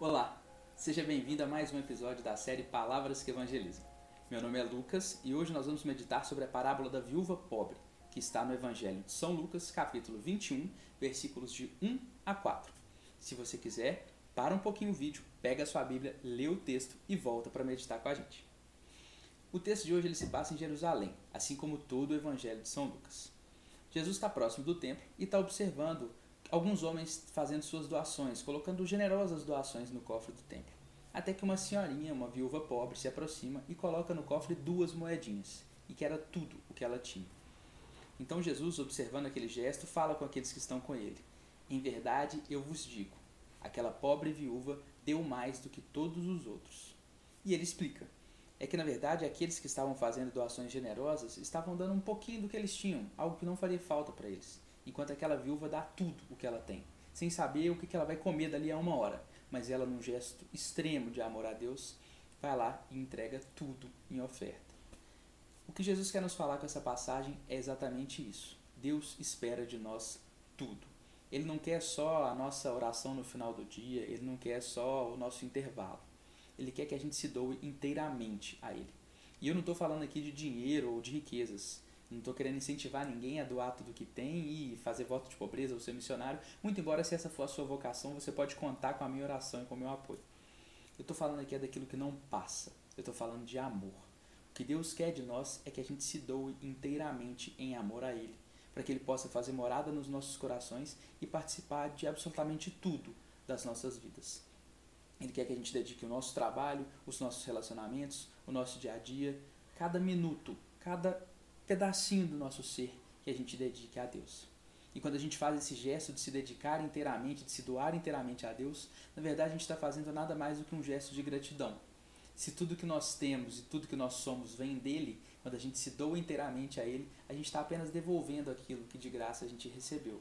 Olá, seja bem-vindo a mais um episódio da série Palavras que Evangelizam. Meu nome é Lucas e hoje nós vamos meditar sobre a parábola da viúva pobre, que está no Evangelho de São Lucas, capítulo 21, versículos de 1 a 4. Se você quiser, para um pouquinho o vídeo, pega a sua Bíblia, lê o texto e volta para meditar com a gente. O texto de hoje ele se passa em Jerusalém, assim como todo o Evangelho de São Lucas. Jesus está próximo do templo e está observando alguns homens fazendo suas doações, colocando generosas doações no cofre do templo. Até que uma senhorinha, uma viúva pobre, se aproxima e coloca no cofre duas moedinhas, e que era tudo o que ela tinha. Então Jesus, observando aquele gesto, fala com aqueles que estão com ele: Em verdade eu vos digo, aquela pobre viúva deu mais do que todos os outros. E ele explica: é que na verdade aqueles que estavam fazendo doações generosas estavam dando um pouquinho do que eles tinham, algo que não faria falta para eles enquanto aquela viúva dá tudo o que ela tem, sem saber o que ela vai comer dali a uma hora. Mas ela, num gesto extremo de amor a Deus, vai lá e entrega tudo em oferta. O que Jesus quer nos falar com essa passagem é exatamente isso. Deus espera de nós tudo. Ele não quer só a nossa oração no final do dia, ele não quer só o nosso intervalo. Ele quer que a gente se doe inteiramente a ele. E eu não estou falando aqui de dinheiro ou de riquezas. Não estou querendo incentivar ninguém a doar tudo que tem e fazer voto de pobreza ou ser missionário. Muito embora, se essa for a sua vocação, você pode contar com a minha oração e com o meu apoio. Eu estou falando aqui é daquilo que não passa. Eu estou falando de amor. O que Deus quer de nós é que a gente se doe inteiramente em amor a Ele, para que Ele possa fazer morada nos nossos corações e participar de absolutamente tudo das nossas vidas. Ele quer que a gente dedique o nosso trabalho, os nossos relacionamentos, o nosso dia a dia, cada minuto, cada pedacinho do nosso ser que a gente dedique a Deus. E quando a gente faz esse gesto de se dedicar inteiramente, de se doar inteiramente a Deus, na verdade a gente está fazendo nada mais do que um gesto de gratidão. Se tudo que nós temos e tudo que nós somos vem dele, quando a gente se doa inteiramente a ele, a gente está apenas devolvendo aquilo que de graça a gente recebeu.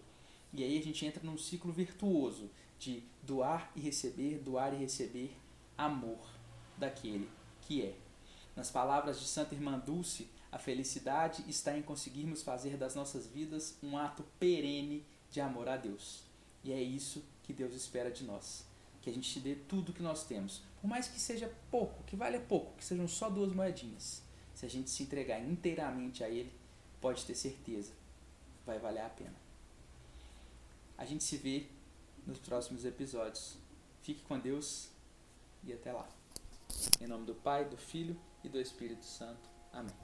E aí a gente entra num ciclo virtuoso de doar e receber, doar e receber amor daquele que é. Nas palavras de Santa Irmã Dulce, a felicidade está em conseguirmos fazer das nossas vidas um ato perene de amor a Deus. E é isso que Deus espera de nós. Que a gente dê tudo que nós temos. Por mais que seja pouco, que valha pouco, que sejam só duas moedinhas. Se a gente se entregar inteiramente a Ele, pode ter certeza, vai valer a pena. A gente se vê nos próximos episódios. Fique com Deus e até lá. Em nome do Pai, do Filho e do Espírito Santo. Amém.